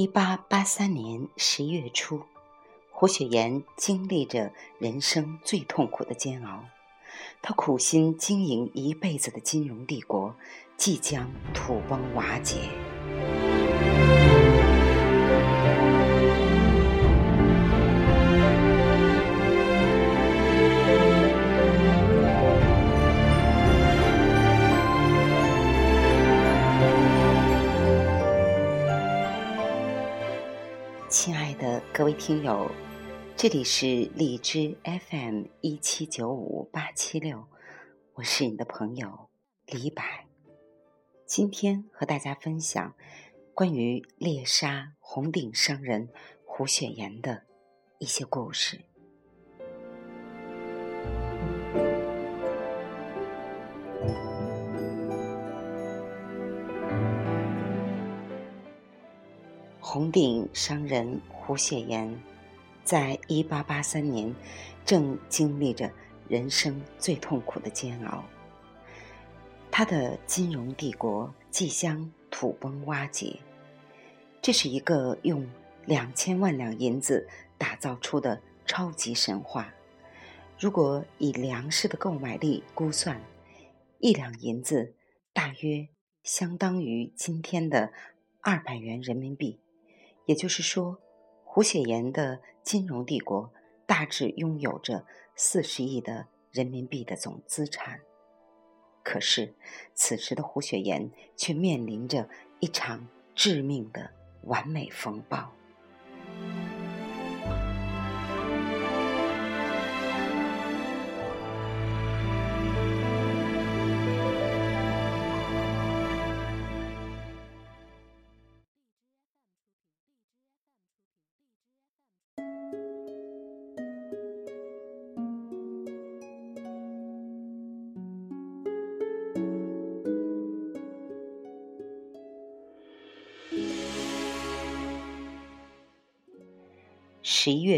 一八八三年十一月初，胡雪岩经历着人生最痛苦的煎熬。他苦心经营一辈子的金融帝国，即将土崩瓦解。各位听友，这里是荔枝 FM 一七九五八七六，我是你的朋友李柏。今天和大家分享关于猎杀红顶商人胡雪岩的一些故事。红顶商人胡雪岩，在一八八三年，正经历着人生最痛苦的煎熬。他的金融帝国即将土崩瓦解。这是一个用两千万两银子打造出的超级神话。如果以粮食的购买力估算，一两银子大约相当于今天的二百元人民币。也就是说，胡雪岩的金融帝国大致拥有着四十亿的人民币的总资产。可是，此时的胡雪岩却面临着一场致命的完美风暴。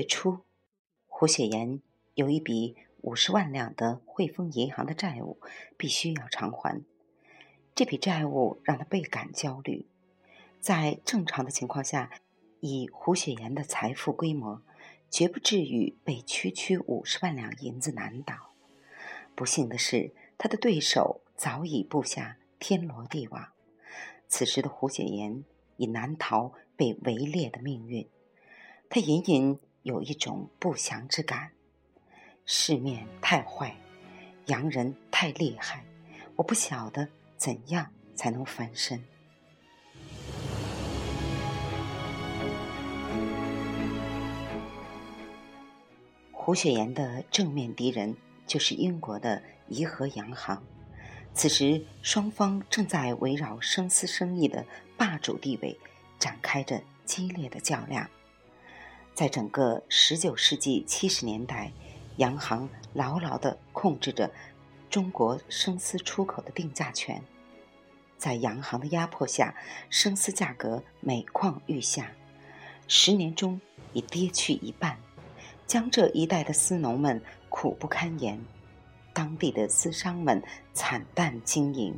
月初，胡雪岩有一笔五十万两的汇丰银行的债务，必须要偿还。这笔债务让他倍感焦虑。在正常的情况下，以胡雪岩的财富规模，绝不至于被区区五十万两银子难倒。不幸的是，他的对手早已布下天罗地网。此时的胡雪岩已难逃被围猎的命运。他隐隐有一种不祥之感，世面太坏，洋人太厉害，我不晓得怎样才能翻身。胡雪岩的正面敌人就是英国的怡和洋行，此时双方正在围绕生丝生意的霸主地位展开着激烈的较量。在整个十九世纪七十年代，洋行牢牢地控制着中国生丝出口的定价权。在洋行的压迫下，生丝价格每况愈下，十年中已跌去一半。江浙一带的丝农们苦不堪言，当地的丝商们惨淡经营，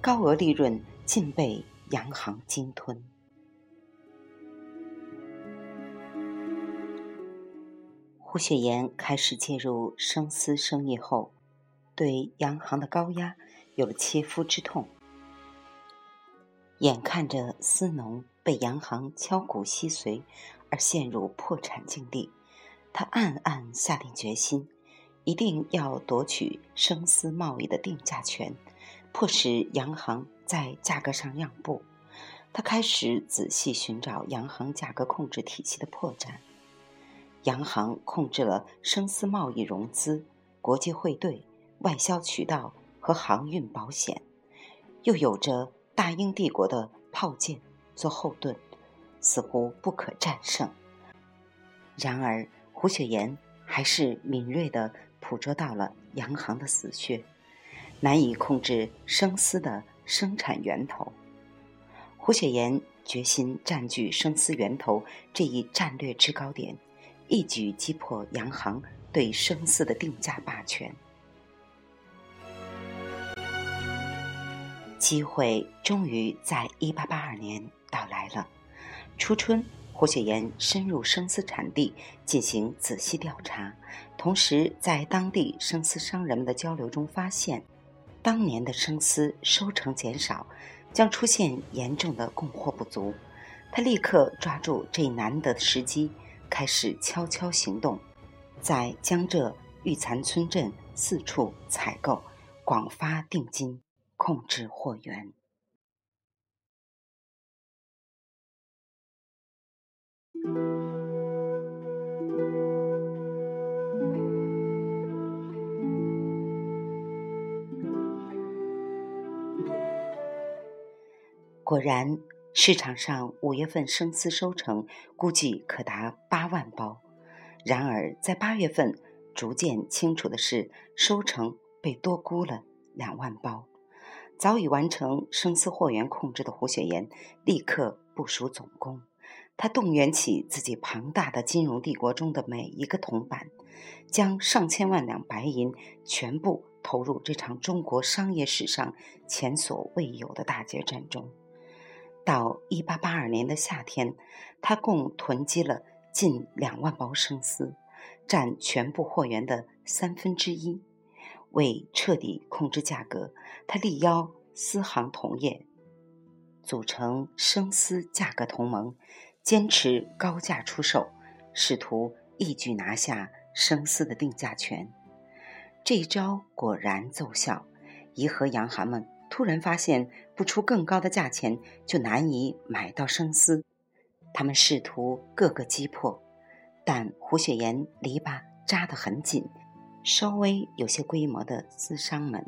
高额利润尽被洋行鲸吞。胡雪岩开始介入生丝生意后，对洋行的高压有了切肤之痛。眼看着丝农被洋行敲骨吸髓，而陷入破产境地，他暗暗下定决心，一定要夺取生丝贸易的定价权，迫使洋行在价格上让步。他开始仔细寻找洋行价格控制体系的破绽。洋行控制了生丝贸易融资、国际汇兑、外销渠道和航运保险，又有着大英帝国的炮舰做后盾，似乎不可战胜。然而，胡雪岩还是敏锐地捕捉到了洋行的死穴，难以控制生丝的生产源头。胡雪岩决心占据生丝源头这一战略制高点。一举击破洋行对生丝的定价霸权，机会终于在一八八二年到来了。初春，胡雪岩深入生丝产地进行仔细调查，同时在当地生丝商人们的交流中发现，当年的生丝收成减少，将出现严重的供货不足。他立刻抓住这难得的时机，开始悄悄行动，在江浙玉蚕村镇四处采购，广发定金，控制货源。果然，市场上五月份生丝收成估计可达八万包。然而，在八月份，逐渐清楚的是，收成被多估了两万包。早已完成生丝货源控制的胡雪岩，立刻部署总攻。他动员起自己庞大的金融帝国中的每一个铜板，将上千万两白银全部投入这场中国商业史上前所未有的大决战中。到一八八二年的夏天，他共囤积了近两万包生丝，占全部货源的三分之一。为彻底控制价格，他力邀丝行同业，组成生丝价格同盟。坚持高价出售，试图一举拿下生丝的定价权。这一招果然奏效，颐和洋行们突然发现，不出更高的价钱就难以买到生丝。他们试图各个击破，但胡雪岩篱笆扎得很紧，稍微有些规模的丝商们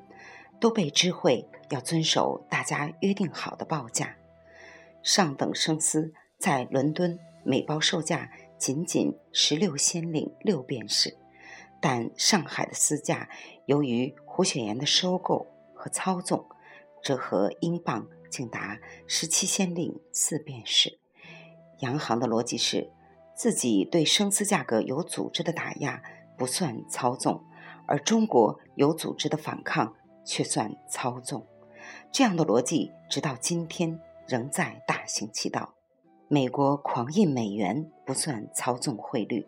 都被知会要遵守大家约定好的报价。上等生丝。在伦敦，每包售价仅仅十六先令六便士，但上海的丝价由于胡雪岩的收购和操纵，折合英镑竟达十七先令四便士。洋行的逻辑是，自己对生丝价格有组织的打压不算操纵，而中国有组织的反抗却算操纵。这样的逻辑直到今天仍在大行其道。美国狂印美元不算操纵汇率，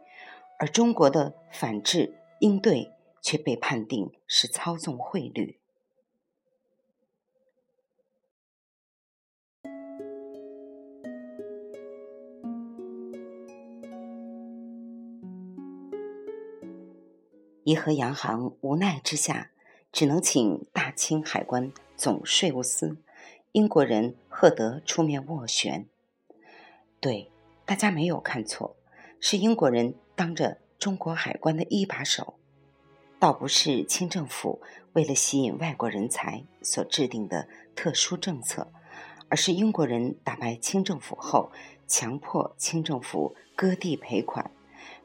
而中国的反制应对却被判定是操纵汇率。颐和洋行无奈之下，只能请大清海关总税务司英国人赫德出面斡旋。对，大家没有看错，是英国人当着中国海关的一把手，倒不是清政府为了吸引外国人才所制定的特殊政策，而是英国人打败清政府后，强迫清政府割地赔款，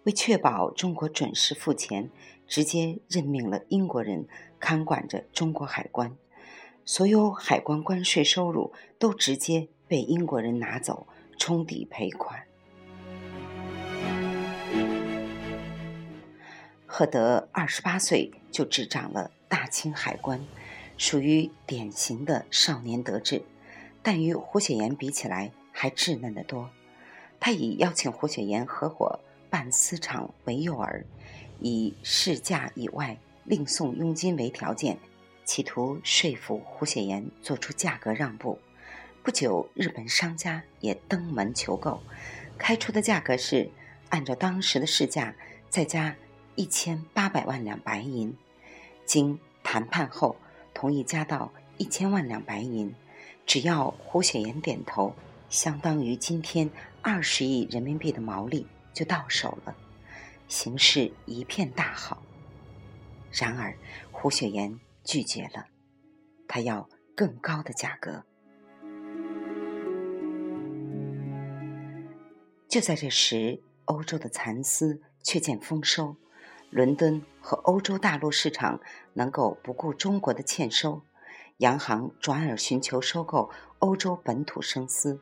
为确保中国准时付钱，直接任命了英国人看管着中国海关，所有海关关税收入都直接被英国人拿走。冲抵赔款。赫德二十八岁就执掌了大清海关，属于典型的少年得志，但与胡雪岩比起来还稚嫩得多。他以邀请胡雪岩合伙办私厂为诱饵，以市价以外另送佣金为条件，企图说服胡雪岩做出价格让步。不久，日本商家也登门求购，开出的价格是按照当时的市价再加一千八百万两白银。经谈判后，同意加到一千万两白银，只要胡雪岩点头，相当于今天二十亿人民币的毛利就到手了，形势一片大好。然而，胡雪岩拒绝了，他要更高的价格。就在这时，欧洲的蚕丝却见丰收，伦敦和欧洲大陆市场能够不顾中国的欠收，洋行转而寻求收购欧洲本土生丝。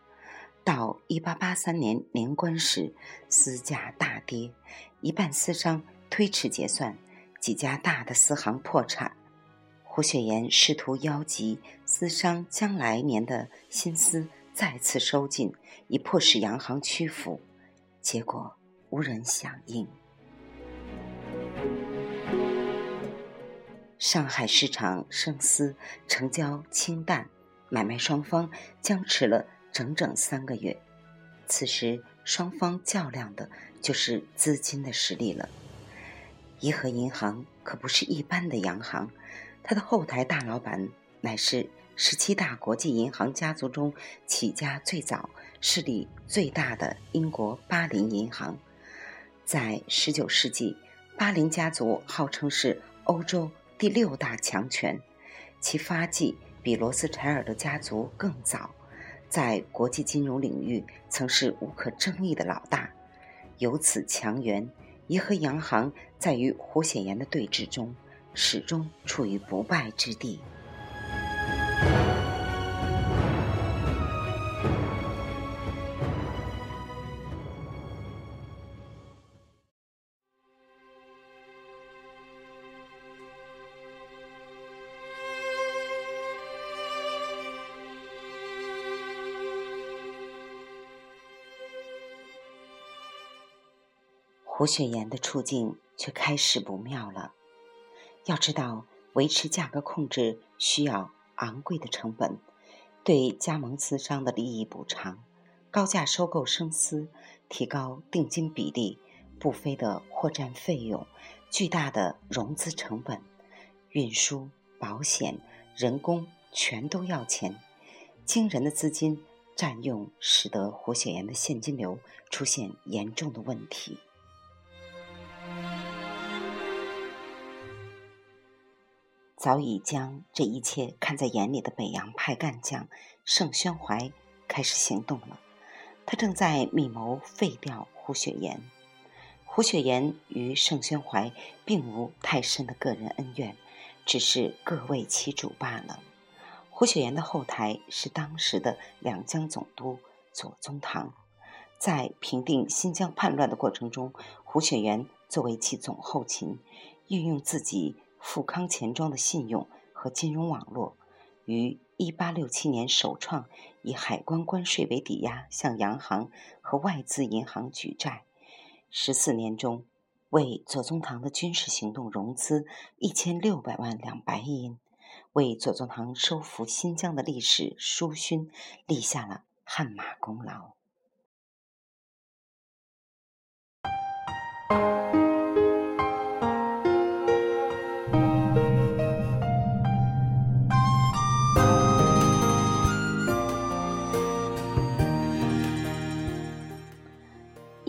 到一八八三年年关时，丝价大跌，一半丝商推迟结算，几家大的丝行破产。胡雪岩试图邀集丝商将来年的新丝。再次收紧，以迫使洋行屈服。结果无人响应。上海市场生丝成交清淡，买卖双方僵持了整整三个月。此时，双方较量的就是资金的实力了。颐和银行可不是一般的洋行，它的后台大老板乃是十七大国际银行家族中起家最早、势力最大的英国巴林银行。在十九世纪，巴林家族号称是欧洲第六大强权，其发迹比罗斯柴尔德家族更早，在国际金融领域曾是无可争议的老大。由此强援。颐和洋行在与胡显岩的对峙中，始终处于不败之地。胡雪岩的处境却开始不妙了。要知道，维持价格控制需要昂贵的成本，对加盟丝商的利益补偿，高价收购生丝，提高定金比例，不菲的货站费用，巨大的融资成本，运输、保险、人工全都要钱，惊人的资金占用，使得胡雪岩的现金流出现严重的问题。早已将这一切看在眼里的北洋派干将盛宣怀开始行动了。他正在密谋废掉胡雪岩。胡雪岩与盛宣怀并无太深的个人恩怨，只是各为其主罢了。胡雪岩的后台是当时的两江总督左宗棠。在平定新疆叛乱的过程中，胡雪岩作为其总后勤，运用自己。富康钱庄的信用和金融网络，于一八六七年首创以海关关税为抵押向洋行和外资银行举债，十四年中为左宗棠的军事行动融资一千六百万两白银，为左宗棠收复新疆的历史书勋立下了汗马功劳。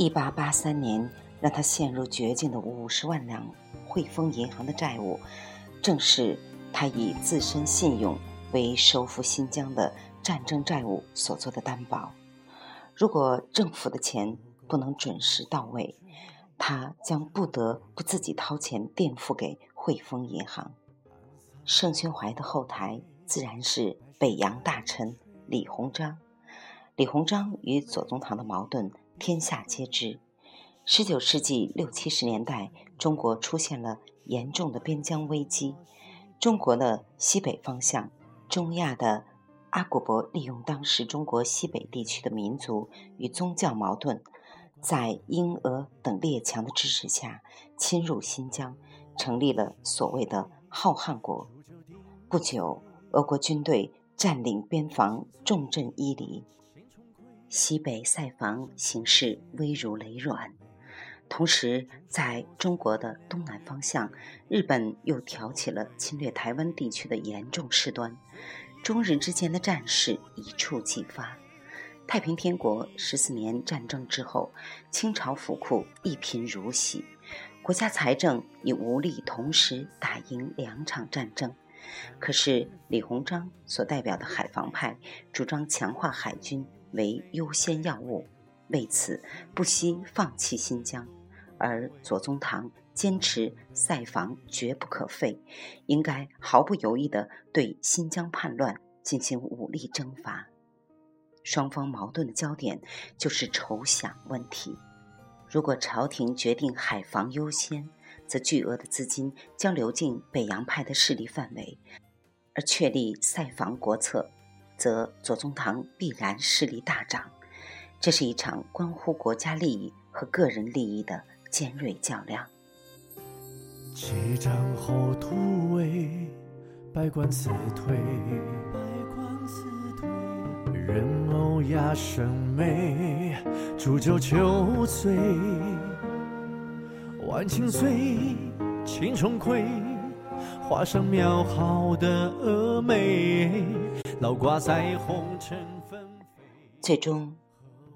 一八八三年，让他陷入绝境的五十万两汇丰银行的债务，正是他以自身信用为收复新疆的战争债务所做的担保。如果政府的钱不能准时到位，他将不得不自己掏钱垫付给汇丰银行。盛宣怀的后台自然是北洋大臣李鸿章。李鸿章与左宗棠的矛盾。天下皆知，十九世纪六七十年代，中国出现了严重的边疆危机。中国的西北方向，中亚的阿古柏利用当时中国西北地区的民族与宗教矛盾，在英俄等列强的支持下，侵入新疆，成立了所谓的浩瀚国。不久，俄国军队占领边防重镇伊犁。西北塞防形势危如累卵，同时在中国的东南方向，日本又挑起了侵略台湾地区的严重事端，中日之间的战事一触即发。太平天国十四年战争之后，清朝府库一贫如洗，国家财政已无力同时打赢两场战争。可是李鸿章所代表的海防派主张强化海军。为优先要务，为此不惜放弃新疆；而左宗棠坚持塞防绝不可废，应该毫不犹豫地对新疆叛乱进行武力征伐。双方矛盾的焦点就是筹饷问题。如果朝廷决定海防优先，则巨额的资金将流进北洋派的势力范围，而确立塞防国策。则左宗棠必然势力大涨。这是一场关乎国家利益和个人利益的尖锐较量。七丈后突围，百官辞退，人偶压生眉，煮酒求醉，万顷岁，青重葵，画上描好的峨眉，老挂在红尘纷飞。最终。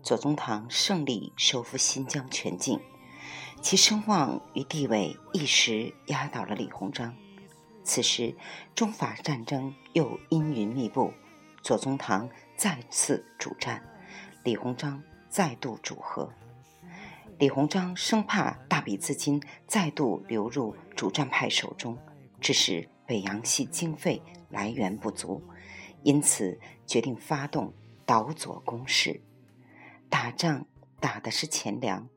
左宗棠胜利收复新疆全境，其声望与地位一时压倒了李鸿章。此时，中法战争又阴云密布，左宗棠再次主战，李鸿章再度主和。李鸿章生怕大笔资金再度流入主战派手中，致使北洋系经费来源不足，因此决定发动倒左攻势。打仗打的是钱粮，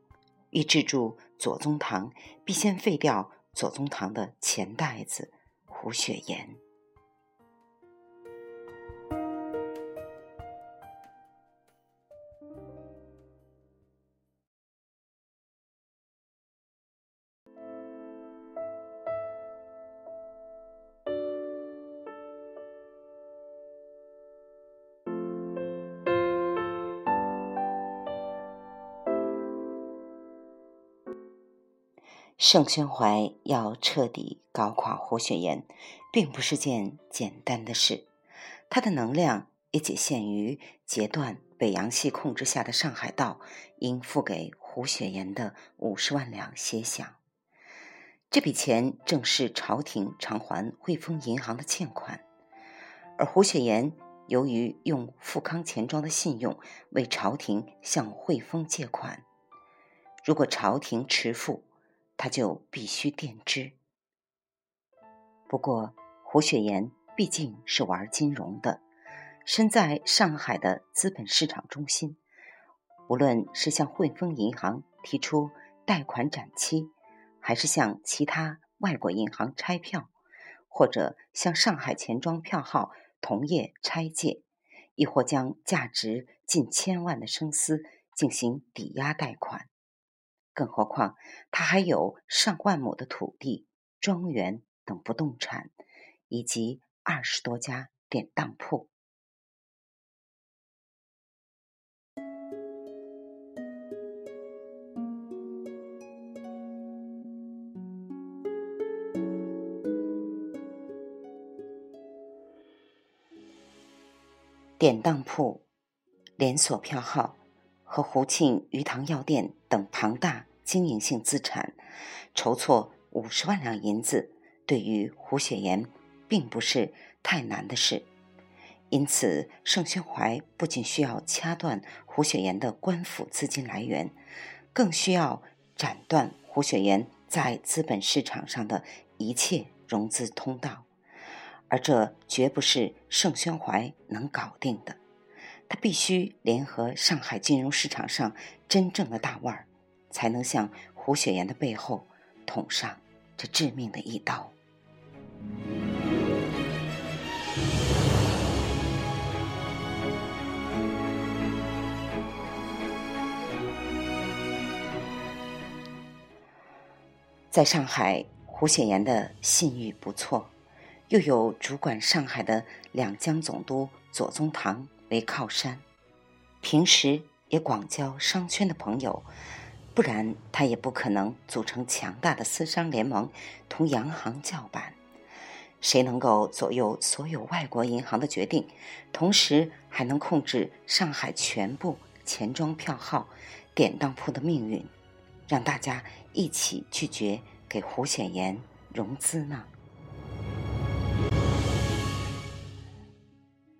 欲制住左宗棠，必先废掉左宗棠的钱袋子胡雪岩。盛宣怀要彻底搞垮胡雪岩，并不是件简单的事。他的能量也仅限于截断北洋系控制下的上海道应付给胡雪岩的五十万两歇饷。这笔钱正是朝廷偿还汇丰银行的欠款，而胡雪岩由于用富康钱庄的信用为朝廷向汇丰借款，如果朝廷迟付，他就必须垫支。不过，胡雪岩毕竟是玩金融的，身在上海的资本市场中心，无论是向汇丰银行提出贷款展期，还是向其他外国银行拆票，或者向上海钱庄票号同业拆借，亦或将价值近千万的生丝进行抵押贷款。更何况，他还有上万亩的土地、庄园等不动产，以及二十多家典当铺。典当铺、连锁票号。和胡庆鱼塘药店等庞大经营性资产，筹措五十万两银子，对于胡雪岩并不是太难的事。因此，盛宣怀不仅需要掐断胡雪岩的官府资金来源，更需要斩断胡雪岩在资本市场上的一切融资通道，而这绝不是盛宣怀能搞定的。他必须联合上海金融市场上真正的大腕儿，才能向胡雪岩的背后捅上这致命的一刀。在上海，胡雪岩的信誉不错，又有主管上海的两江总督左宗棠。为靠山，平时也广交商圈的朋友，不然他也不可能组成强大的私商联盟，同洋行叫板。谁能够左右所有外国银行的决定，同时还能控制上海全部钱庄票号、典当铺的命运，让大家一起拒绝给胡显岩融资呢？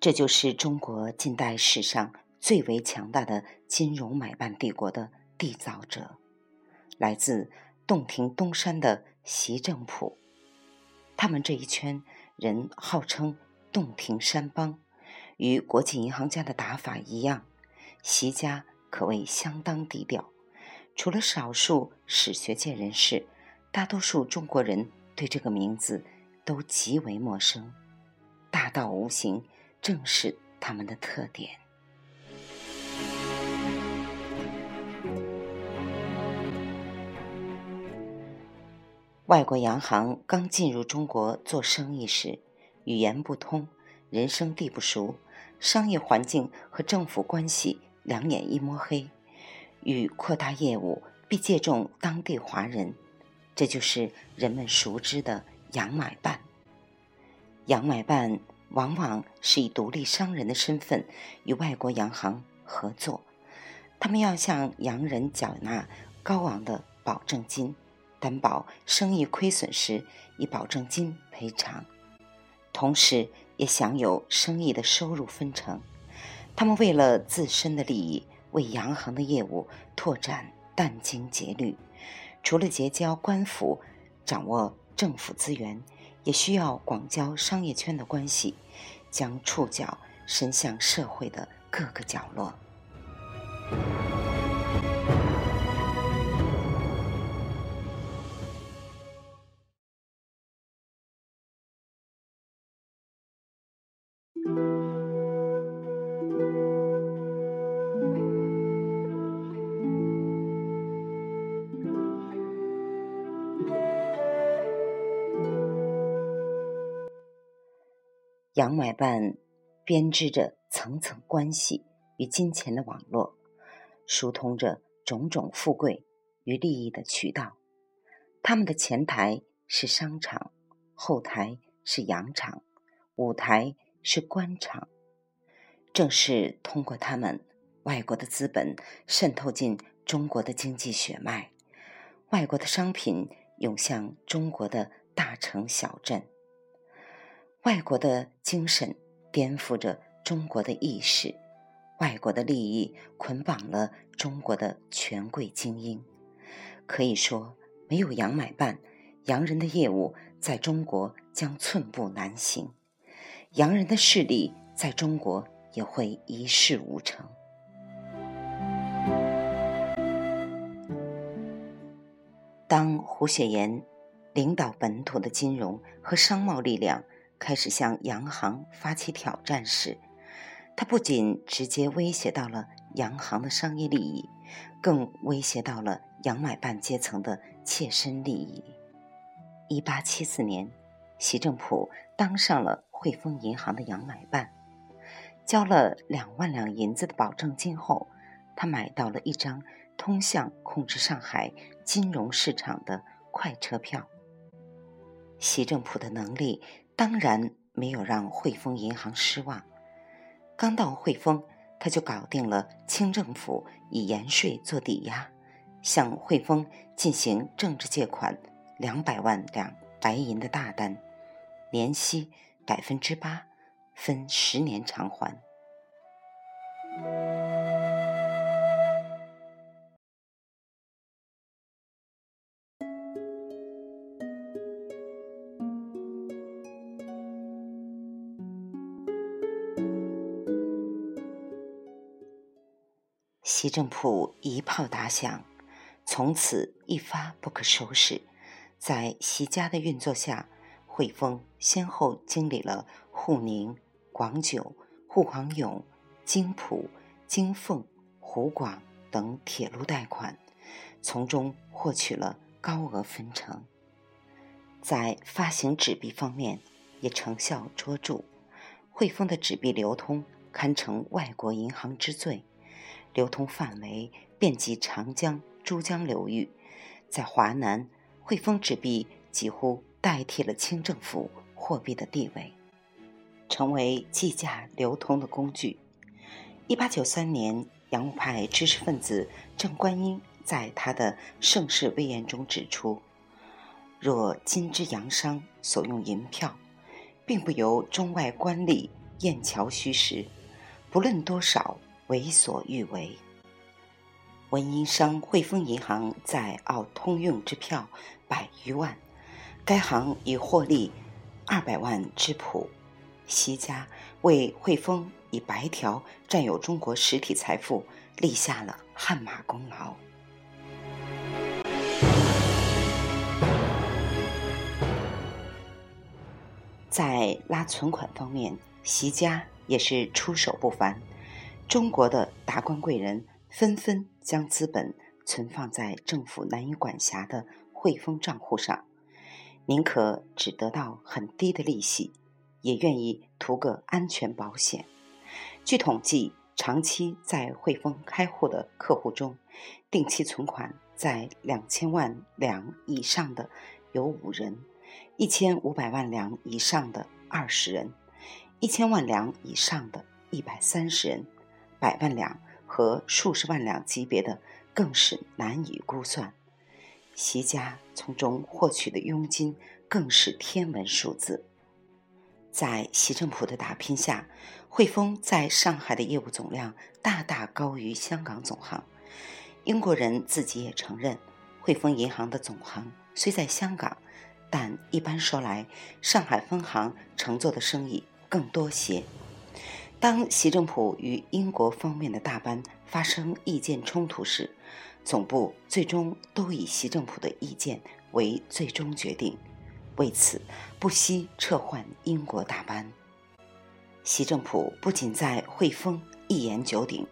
这就是中国近代史上最为强大的金融买办帝国的缔造者，来自洞庭东山的习正普。他们这一圈人号称“洞庭山帮”，与国际银行家的打法一样。习家可谓相当低调，除了少数史学界人士，大多数中国人对这个名字都极为陌生。大道无形。正是他们的特点。外国洋行刚进入中国做生意时，语言不通，人生地不熟，商业环境和政府关系两眼一摸黑，欲扩大业务，必借重当地华人，这就是人们熟知的洋买办。洋买办往往是以独立商人的身份与外国洋行合作，他们要向洋人缴纳高昂的保证金。担保生意亏损时以保证金赔偿，同时也享有生意的收入分成。他们为了自身的利益，为洋行的业务拓展殚精竭虑。除了结交官府、掌握政府资源，也需要广交商业圈的关系，将触角伸向社会的各个角落。洋买办编织着层层关系与金钱的网络，疏通着种种富贵与利益的渠道。他们的前台是商场，后台是洋场，舞台是官场。正是通过他们，外国的资本渗透进中国的经济血脉，外国的商品涌向中国的大城小镇。外国的精神颠覆着中国的意识，外国的利益捆绑了中国的权贵精英。可以说，没有洋买办，洋人的业务在中国将寸步难行，洋人的势力在中国也会一事无成。当胡雪岩领导本土的金融和商贸力量。开始向洋行发起挑战时，他不仅直接威胁到了洋行的商业利益，更威胁到了洋买办阶层的切身利益。一八七四年，习正普当上了汇丰银行的洋买办，交了两万两银子的保证金后，他买到了一张通向控制上海金融市场的快车票。习正普的能力。当然没有让汇丰银行失望。刚到汇丰，他就搞定了清政府以盐税做抵押，向汇丰进行政治借款两百万两白银的大单，年息百分之八，分十年偿还。习政府一炮打响，从此一发不可收拾。在习家的运作下，汇丰先后经历了沪宁、广九、沪杭甬、京浦、京凤、湖广等铁路贷款，从中获取了高额分成。在发行纸币方面，也成效卓著。汇丰的纸币流通堪称外国银行之最。流通范围遍及长江、珠江流域，在华南，汇丰纸币几乎代替了清政府货币的地位，成为计价流通的工具。一八九三年，洋务派知识分子郑观音在他的《盛世威严》中指出：“若今之洋商所用银票，并不由中外官吏验瞧虚实，不论多少。”为所欲为。文银商汇丰银行在澳通用支票百余万，该行已获利二百万之谱。西家为汇丰以白条占有中国实体财富立下了汗马功劳。在拉存款方面，习家也是出手不凡。中国的达官贵人纷纷将资本存放在政府难以管辖的汇丰账户上，宁可只得到很低的利息，也愿意图个安全保险。据统计，长期在汇丰开户的客户中，定期存款在两千万两以上的有五人，一千五百万两以上的二十人，一千万两以上的一百三十人，百万两和数十万两级别的更是难以估算。习家从中获取的佣金更是天文数字。在习政府的打拼下，汇丰在上海的业务总量大大高于香港总行。英国人自己也承认，汇丰银行的总行虽在香港，但一般说来，上海分行承做的生意更多些。当习政府与英国方面的大班发生意见冲突时，总部最终都以习政府的意见为最终决定。为此，不惜撤换英国大班。习政府不仅在汇丰一言九鼎，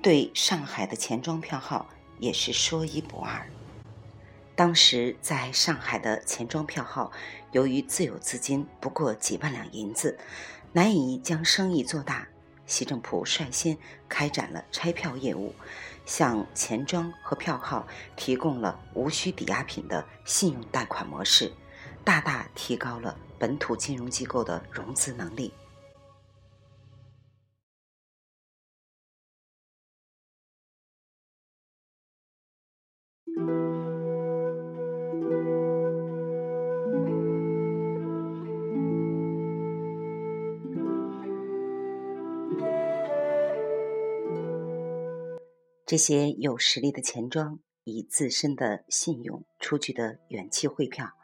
对上海的钱庄票号也是说一不二。当时在上海的钱庄票号，由于自有资金不过几万两银子，难以将生意做大。习政府率先开展了拆票业务，向钱庄和票号提供了无需抵押品的信用贷款模式。大大提高了本土金融机构的融资能力。这些有实力的钱庄以自身的信用出具的远期汇票。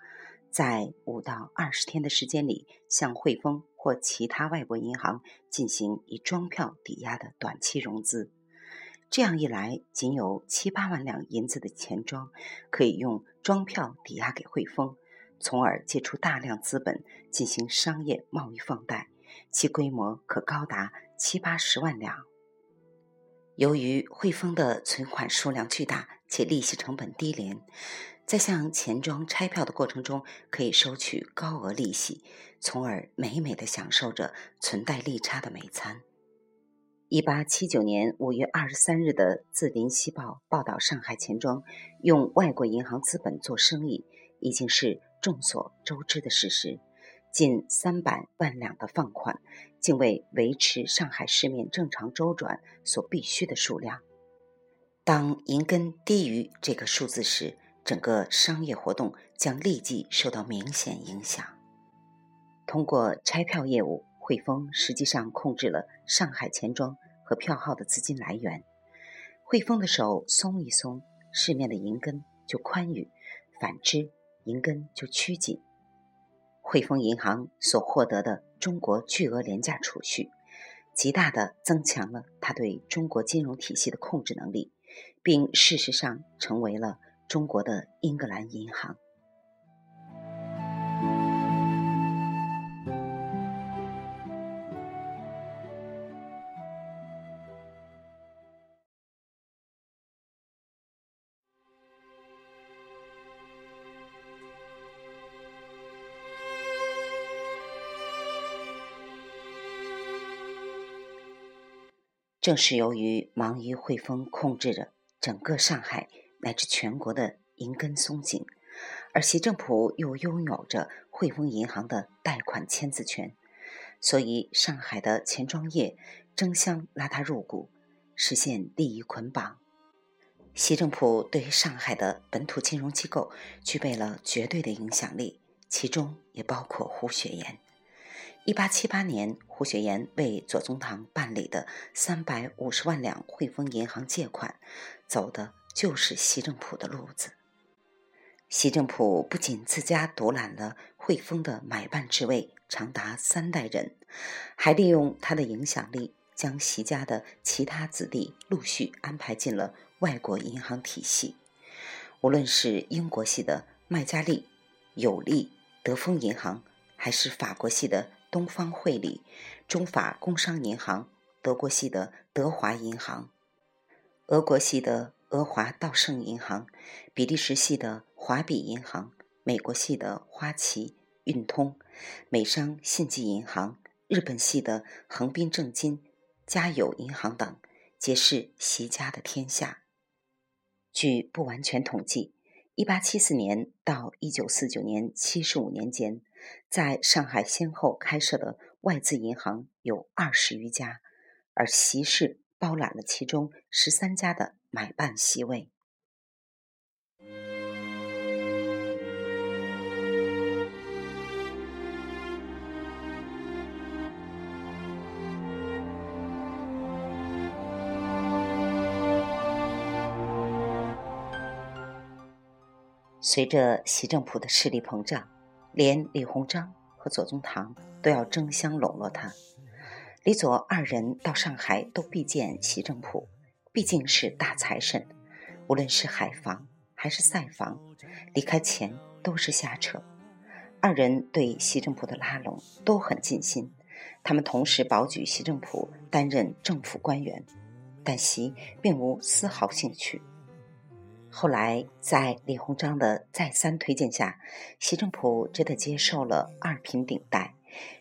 在五到二十天的时间里，向汇丰或其他外国银行进行以庄票抵押的短期融资。这样一来，仅有七八万两银子的钱庄可以用庄票抵押给汇丰，从而借出大量资本进行商业贸易放贷，其规模可高达七八十万两。由于汇丰的存款数量巨大，且利息成本低廉。在向钱庄拆票的过程中，可以收取高额利息，从而美美的享受着存贷利差的美餐。一八七九年五月二十三日的《字林西报》报道，上海钱庄用外国银行资本做生意，已经是众所周知的事实。近三百万两的放款，竟为维持上海市面正常周转所必需的数量。当银根低于这个数字时，整个商业活动将立即受到明显影响。通过拆票业务，汇丰实际上控制了上海钱庄和票号的资金来源。汇丰的手松一松，市面的银根就宽裕；反之，银根就趋紧。汇丰银行所获得的中国巨额廉价储蓄，极大地增强了他对中国金融体系的控制能力，并事实上成为了。中国的英格兰银行，正是由于忙于汇丰控制着整个上海。乃至全国的银根松紧，而习政府又拥有着汇丰银行的贷款签字权，所以上海的钱庄业争相拉他入股，实现利益捆绑。习政府对上海的本土金融机构具备了绝对的影响力，其中也包括胡雪岩。一八七八年，胡雪岩为左宗棠办理的三百五十万两汇丰银行借款，走的。就是习政府的路子。习政府不仅自家独揽了汇丰的买办职位长达三代人，还利用他的影响力，将习家的其他子弟陆续安排进了外国银行体系。无论是英国系的麦加利、有利、德丰银行，还是法国系的东方汇理、中法工商银行、德国系的德华银行、俄国系的俄华道盛银行、比利时系的华比银行、美国系的花旗、运通、美商信记银行、日本系的横滨正金、家友银行等，皆是习家的天下。据不完全统计。一八七四年到一九四九年七十五年间，在上海先后开设的外资银行有二十余家，而习氏包揽了其中十三家的买办席位。随着习政府的势力膨胀，连李鸿章和左宗棠都要争相笼络他。李左二人到上海都必见习政府，毕竟是大财神，无论是海防还是塞防，离开前都是瞎扯。二人对习政府的拉拢都很尽心，他们同时保举习政府担任政府官员，但习并无丝毫兴趣。后来，在李鸿章的再三推荐下，习仲甫真的接受了二品顶戴。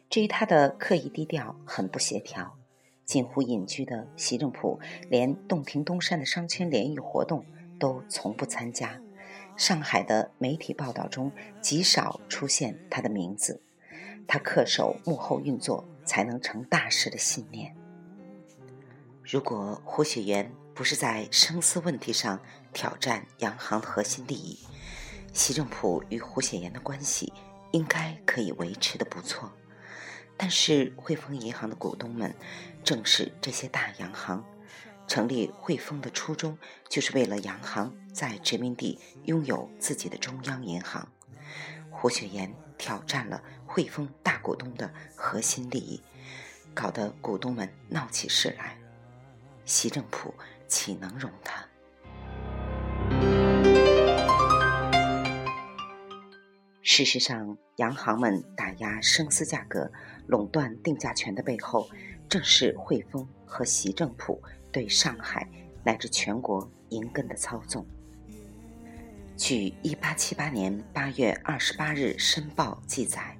至于他的刻意低调、很不协调、近乎隐居的习仲甫，连洞庭东山的商圈联谊活动都从不参加。上海的媒体报道中极少出现他的名字。他恪守幕后运作才能成大事的信念。如果胡雪岩不是在生丝问题上，挑战洋行的核心利益，习政府与胡雪岩的关系应该可以维持的不错。但是汇丰银行的股东们正是这些大洋行，成立汇丰的初衷就是为了洋行在殖民地拥有自己的中央银行。胡雪岩挑战了汇丰大股东的核心利益，搞得股东们闹起事来，习政府岂能容他？事实上，洋行们打压生丝价格、垄断定价权的背后，正是汇丰和习政府对上海乃至全国银根的操纵。据1878年8月28日《申报》记载，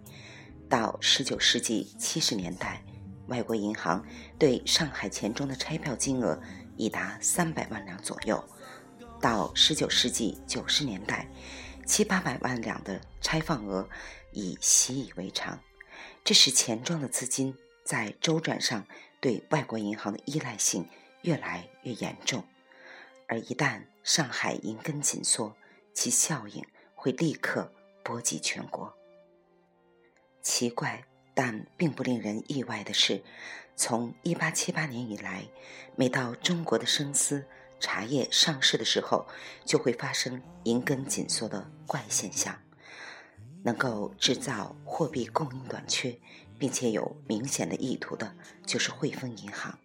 到19世纪70年代，外国银行对上海钱庄的拆票金额已达三百万两左右；到十九世纪九十年代，七八百万两的拆放额已习以为常，这使钱庄的资金在周转上对外国银行的依赖性越来越严重。而一旦上海银根紧缩，其效应会立刻波及全国。奇怪但并不令人意外的是，从一八七八年以来，每到中国的生丝。茶叶上市的时候，就会发生银根紧缩的怪现象。能够制造货币供应短缺，并且有明显的意图的，就是汇丰银行。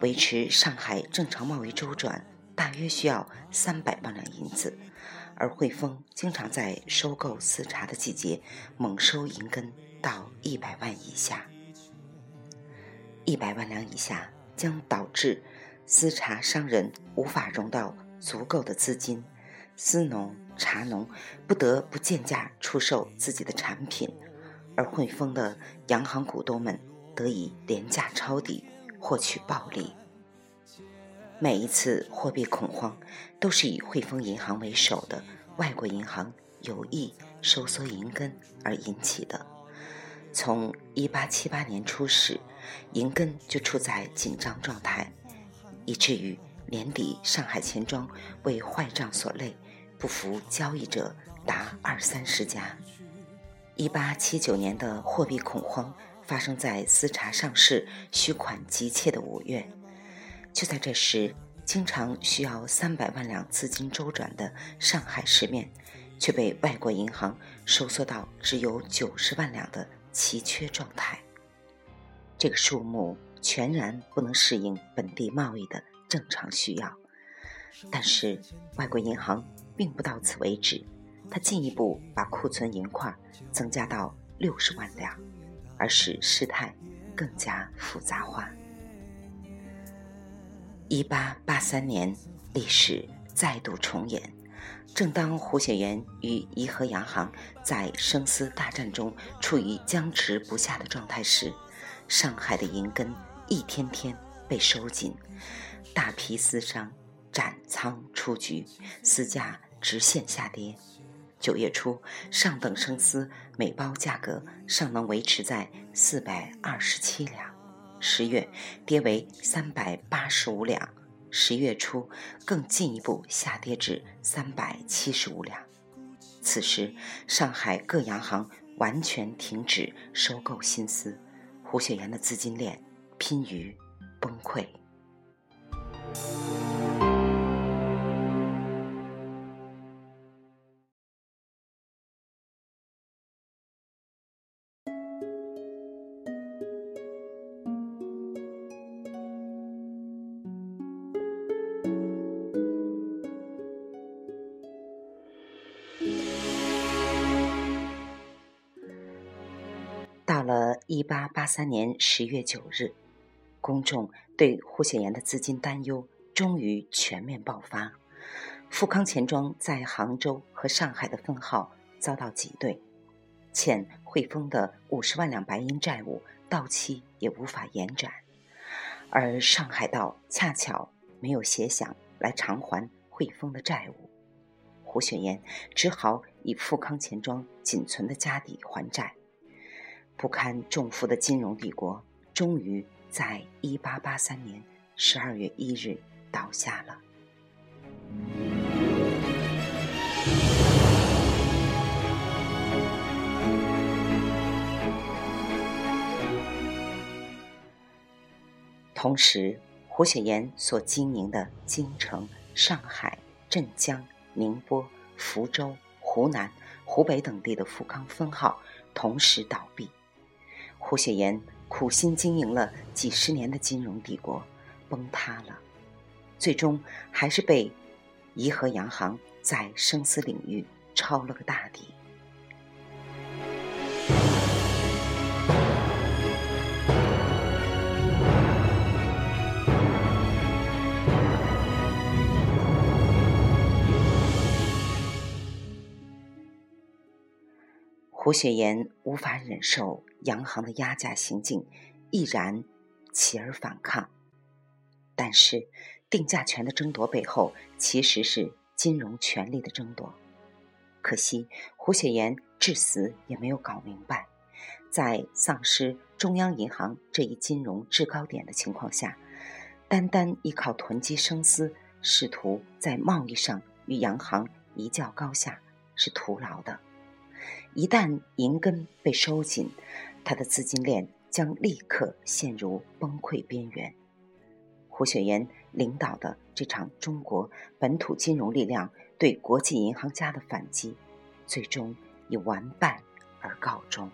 维持上海正常贸易周转，大约需要三百万两银子，而汇丰经常在收购丝茶的季节猛收银根到一百万以下。一百万两以下将导致。私茶商人无法融到足够的资金，私农、茶农不得不贱价出售自己的产品，而汇丰的洋行股东们得以廉价抄底，获取暴利。每一次货币恐慌，都是以汇丰银行为首的外国银行有意收缩银根而引起的。从1878年初始，银根就处在紧张状态。以至于年底，上海钱庄为坏账所累，不服交易者达二三十家。一八七九年的货币恐慌发生在私茶上市、需款急切的五月。就在这时，经常需要三百万两资金周转的上海市面，却被外国银行收缩到只有九十万两的奇缺状态。这个数目。全然不能适应本地贸易的正常需要，但是外国银行并不到此为止，它进一步把库存银块增加到六十万两，而使事态更加复杂化。一八八三年，历史再度重演。正当胡雪岩与颐和洋行在生死大战中处于僵持不下的状态时，上海的银根一天天被收紧，大批私商斩仓出局，丝价直线下跌。九月初，上等生丝每包价格尚能维持在四百二十七两。十月跌为三百八十五两，十月初更进一步下跌至三百七十五两。此时，上海各洋行完全停止收购新丝，胡雪岩的资金链濒于崩溃。一八八三年十月九日，公众对胡雪岩的资金担忧终于全面爆发。富康钱庄在杭州和上海的分号遭到挤兑，欠汇丰的五十万两白银债务到期也无法延展，而上海道恰巧没有协饷来偿还汇丰的债务，胡雪岩只好以富康钱庄仅存的家底还债。不堪重负的金融帝国，终于在一八八三年十二月一日倒下了。同时，胡雪岩所经营的京城、上海、镇江、宁波、福州、湖南、湖北等地的富康分号同时倒闭。胡雪岩苦心经营了几十年的金融帝国崩塌了，最终还是被颐和洋行在生死领域抄了个大底。胡雪岩无法忍受洋行的压价行径，毅然起而反抗。但是，定价权的争夺背后其实是金融权力的争夺。可惜，胡雪岩至死也没有搞明白，在丧失中央银行这一金融制高点的情况下，单单依靠囤积生丝，试图在贸易上与洋行一较高下，是徒劳的。一旦银根被收紧，他的资金链将立刻陷入崩溃边缘。胡雪岩领导的这场中国本土金融力量对国际银行家的反击，最终以完败而告终。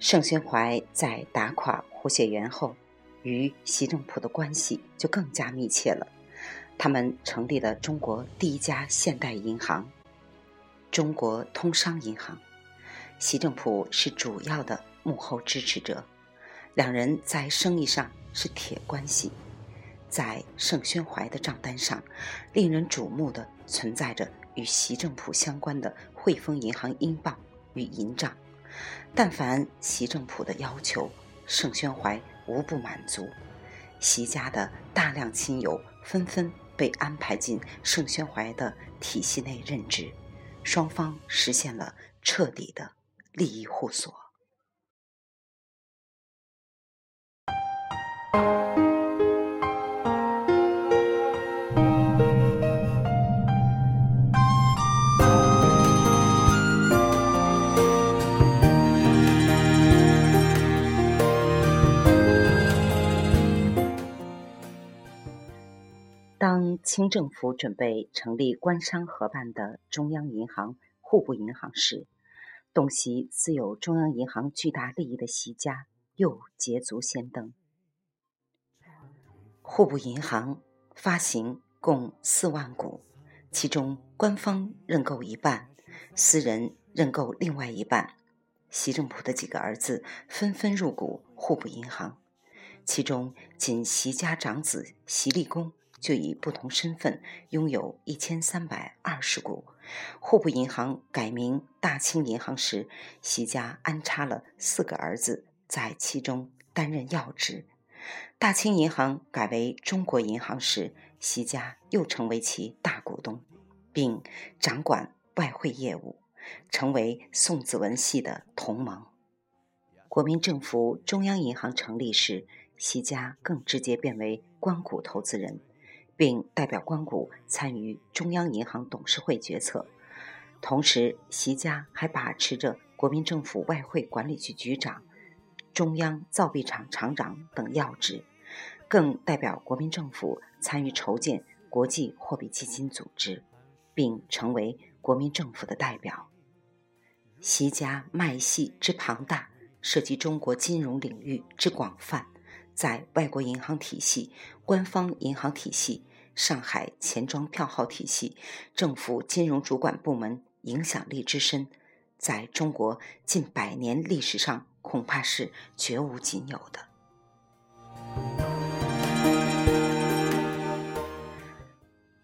盛宣怀在打垮胡雪岩后。与习政府的关系就更加密切了。他们成立了中国第一家现代银行——中国通商银行。习政府是主要的幕后支持者，两人在生意上是铁关系。在盛宣怀的账单上，令人瞩目的存在着与习政府相关的汇丰银行英镑与银账。但凡习政府的要求，盛宣怀。无不满足，习家的大量亲友纷纷被安排进盛宣怀的体系内任职，双方实现了彻底的利益互锁。当清政府准备成立官商合办的中央银行户部银行时，洞悉自有中央银行巨大利益的习家又捷足先登。户部银行发行共四万股，其中官方认购一半，私人认购另外一半。习政府的几个儿子纷纷入股户部银行，其中仅习家长子习立功就以不同身份拥有一千三百二十股。户部银行改名大清银行时，席家安插了四个儿子在其中担任要职。大清银行改为中国银行时，席家又成为其大股东，并掌管外汇业务，成为宋子文系的同盟。国民政府中央银行成立时，席家更直接变为光谷投资人，并代表光谷参与中央银行董事会决策。同时，习家还把持着国民政府外汇管理局局长。中央造币厂厂长等要职，更代表国民政府参与筹建国际货币基金组织，并成为国民政府的代表。习家脉系之庞大，涉及中国金融领域之广泛，在外国银行体系、官方银行体系、上海钱庄票号体系、政府金融主管部门影响力之深，在中国近百年历史上。恐怕是绝无仅有的。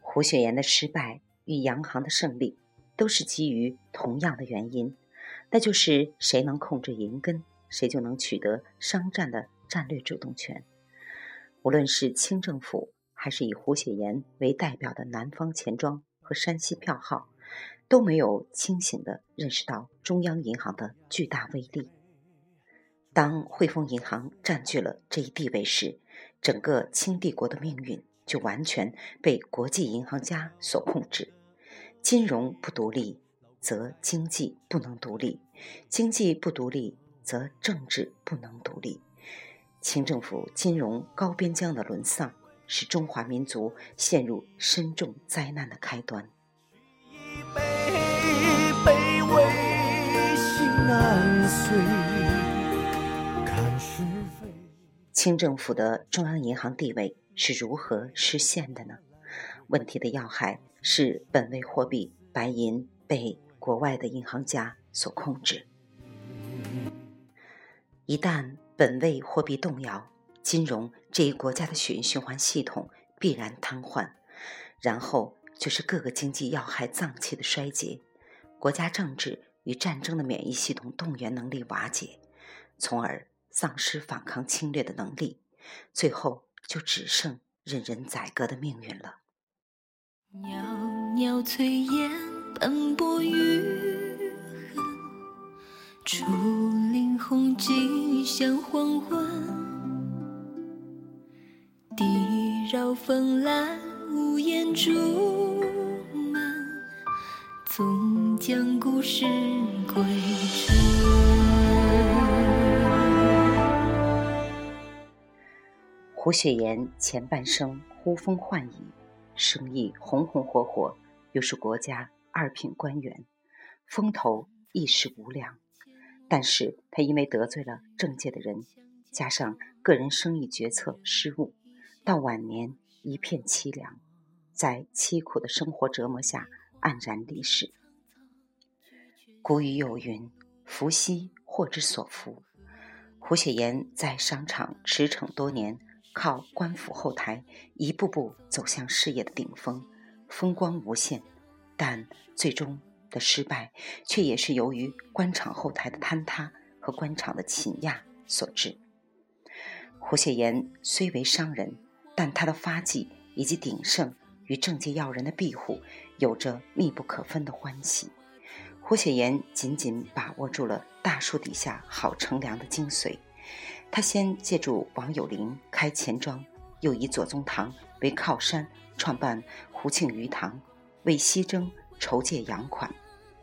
胡雪岩的失败与洋行的胜利，都是基于同样的原因，那就是谁能控制银根，谁就能取得商战的战略主动权。无论是清政府，还是以胡雪岩为代表的南方钱庄和山西票号，都没有清醒的认识到中央银行的巨大威力。当汇丰银行占据了这一地位时，整个清帝国的命运就完全被国际银行家所控制。金融不独立，则经济不能独立；经济不独立，则政治不能独立。清政府金融高边疆的沦丧，是中华民族陷入深重灾难的开端。清政府的中央银行地位是如何实现的呢？问题的要害是本位货币白银被国外的银行家所控制。一旦本位货币动摇，金融这一国家的血液循环系统必然瘫痪，然后就是各个经济要害脏器的衰竭，国家政治与战争的免疫系统动员能力瓦解，从而。丧失反抗侵略的能力，最后就只剩任人宰割的命运了。袅袅炊烟斑驳于河，竹林红尽向黄昏。地绕风来屋檐竹门，总将故事归尘。胡雪岩前半生呼风唤雨，生意红红火火，又是国家二品官员，风头一时无两。但是他因为得罪了政界的人，加上个人生意决策失误，到晚年一片凄凉，在凄苦的生活折磨下黯然离世。古语有云：“福兮祸之所伏。”胡雪岩在商场驰骋多年。靠官府后台一步步走向事业的顶峰，风光无限，但最终的失败却也是由于官场后台的坍塌和官场的倾轧所致。胡雪岩虽为商人，但他的发迹以及鼎盛与政界要人的庇护有着密不可分的关系。胡雪岩紧紧把握住了大树底下好乘凉的精髓。他先借助王有龄开钱庄，又以左宗棠为靠山创办胡庆余堂，为西征筹借洋款，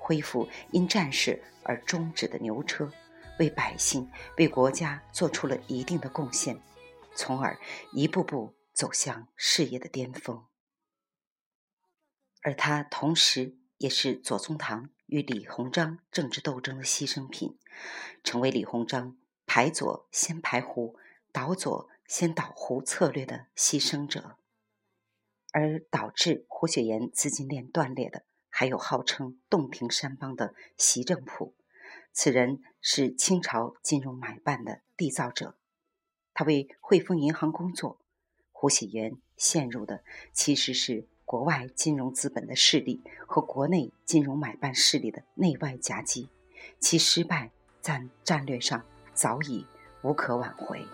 恢复因战事而终止的牛车，为百姓、为国家做出了一定的贡献，从而一步步走向事业的巅峰。而他同时也是左宗棠与李鸿章政治斗争的牺牲品，成为李鸿章。排左先排胡，倒左先倒胡策略的牺牲者。而导致胡雪岩资金链断裂的，还有号称洞庭山帮的习正普。此人是清朝金融买办的缔造者，他为汇丰银行工作。胡雪岩陷入的其实是国外金融资本的势力和国内金融买办势力的内外夹击，其失败在战略上早已无可挽回。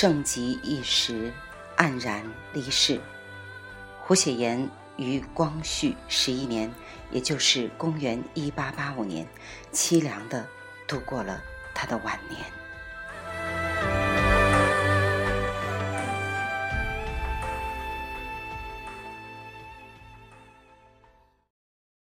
盛极一时，黯然离世。胡雪岩于光绪十一年，也就是公元一八八五年，凄凉的度过了他的晚年。